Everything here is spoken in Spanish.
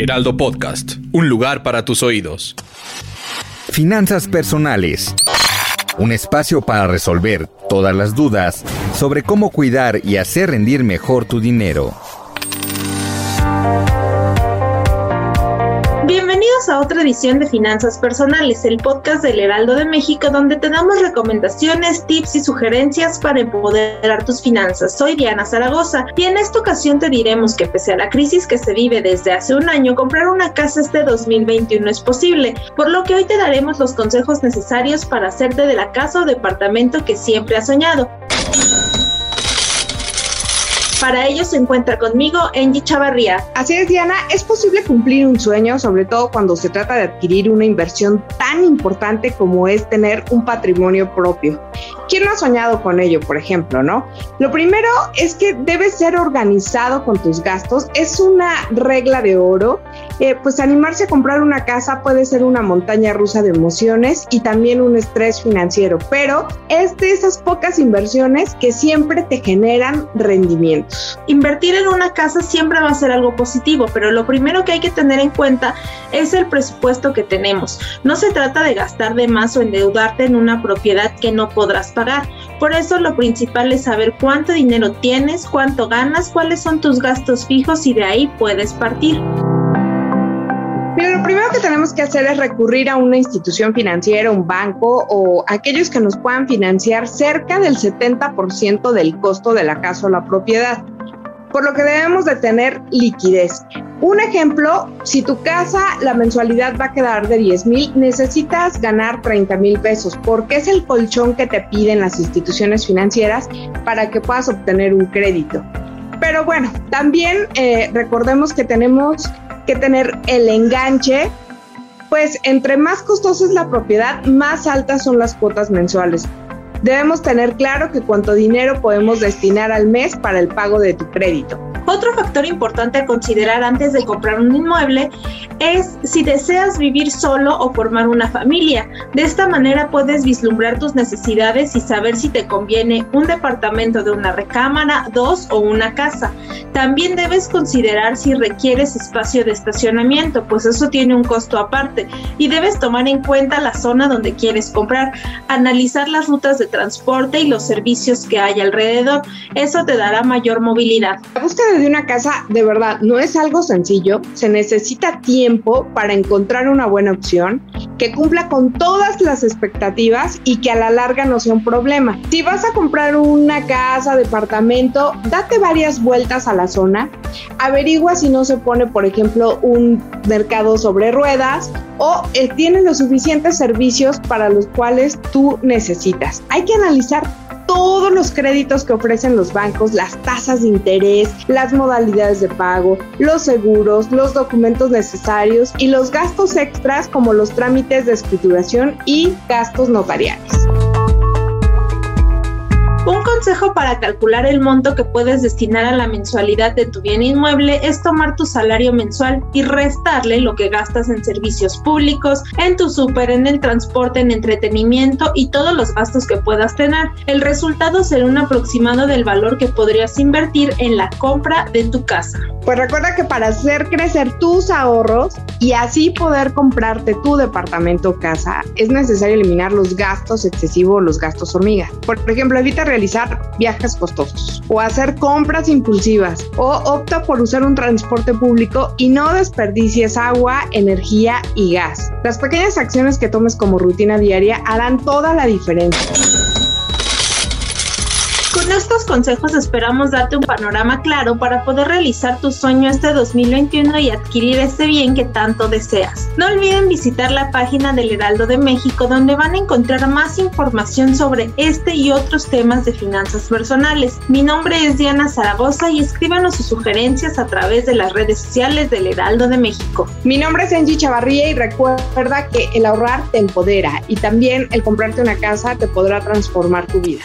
Heraldo Podcast, un lugar para tus oídos. Finanzas personales. Un espacio para resolver todas las dudas sobre cómo cuidar y hacer rendir mejor tu dinero. A otra edición de Finanzas Personales, el podcast del Heraldo de México, donde te damos recomendaciones, tips y sugerencias para empoderar tus finanzas. Soy Diana Zaragoza y en esta ocasión te diremos que pese a la crisis que se vive desde hace un año, comprar una casa este 2021 es posible, por lo que hoy te daremos los consejos necesarios para hacerte de la casa o departamento que siempre has soñado. Para ello se encuentra conmigo Angie Chavarría. Así es, Diana, es posible cumplir un sueño, sobre todo cuando se trata de adquirir una inversión tan importante como es tener un patrimonio propio. ¿Quién no ha soñado con ello, por ejemplo, no? Lo primero es que debes ser organizado con tus gastos. Es una regla de oro. Eh, pues animarse a comprar una casa puede ser una montaña rusa de emociones y también un estrés financiero, pero es de esas pocas inversiones que siempre te generan rendimientos. Invertir en una casa siempre va a ser algo positivo, pero lo primero que hay que tener en cuenta es el presupuesto que tenemos. No se trata de gastar de más o endeudarte en una propiedad que no podrás pagar. Por eso lo principal es saber cuánto dinero tienes, cuánto ganas, cuáles son tus gastos fijos y de ahí puedes partir. Que tenemos que hacer es recurrir a una institución financiera, un banco o aquellos que nos puedan financiar cerca del 70% del costo de la casa o la propiedad por lo que debemos de tener liquidez. Un ejemplo, si tu casa la mensualidad va a quedar de 10 mil, necesitas ganar 30 mil pesos porque es el colchón que te piden las instituciones financieras para que puedas obtener un crédito. Pero bueno, también eh, recordemos que tenemos que tener el enganche, pues entre más costosa es la propiedad, más altas son las cuotas mensuales. Debemos tener claro que cuánto dinero podemos destinar al mes para el pago de tu crédito. Otro factor importante a considerar antes de comprar un inmueble es si deseas vivir solo o formar una familia. De esta manera puedes vislumbrar tus necesidades y saber si te conviene un departamento de una recámara, dos o una casa. También debes considerar si requieres espacio de estacionamiento, pues eso tiene un costo aparte. Y debes tomar en cuenta la zona donde quieres comprar, analizar las rutas de transporte y los servicios que hay alrededor. Eso te dará mayor movilidad. De una casa de verdad no es algo sencillo, se necesita tiempo para encontrar una buena opción que cumpla con todas las expectativas y que a la larga no sea un problema. Si vas a comprar una casa, departamento, date varias vueltas a la zona, averigua si no se pone, por ejemplo, un mercado sobre ruedas o eh, tiene los suficientes servicios para los cuales tú necesitas. Hay que analizar todos los créditos que ofrecen los bancos, las tasas de interés, las modalidades de pago, los seguros, los documentos necesarios y los gastos extras como los trámites de escrituración y gastos notariales. Consejo para calcular el monto que puedes destinar a la mensualidad de tu bien inmueble es tomar tu salario mensual y restarle lo que gastas en servicios públicos, en tu súper, en el transporte, en entretenimiento y todos los gastos que puedas tener. El resultado será un aproximado del valor que podrías invertir en la compra de tu casa. Pues recuerda que para hacer crecer tus ahorros y así poder comprarte tu departamento o casa, es necesario eliminar los gastos excesivos, los gastos hormiga. Por ejemplo, evita realizar viajes costosos o hacer compras impulsivas o opta por usar un transporte público y no desperdicies agua, energía y gas. Las pequeñas acciones que tomes como rutina diaria harán toda la diferencia. Estos consejos esperamos darte un panorama claro para poder realizar tu sueño este 2021 y adquirir ese bien que tanto deseas. No olviden visitar la página del Heraldo de México donde van a encontrar más información sobre este y otros temas de finanzas personales. Mi nombre es Diana Zaragoza y escríbanos sus sugerencias a través de las redes sociales del Heraldo de México. Mi nombre es Angie Chavarría y recuerda que el ahorrar te empodera y también el comprarte una casa te podrá transformar tu vida.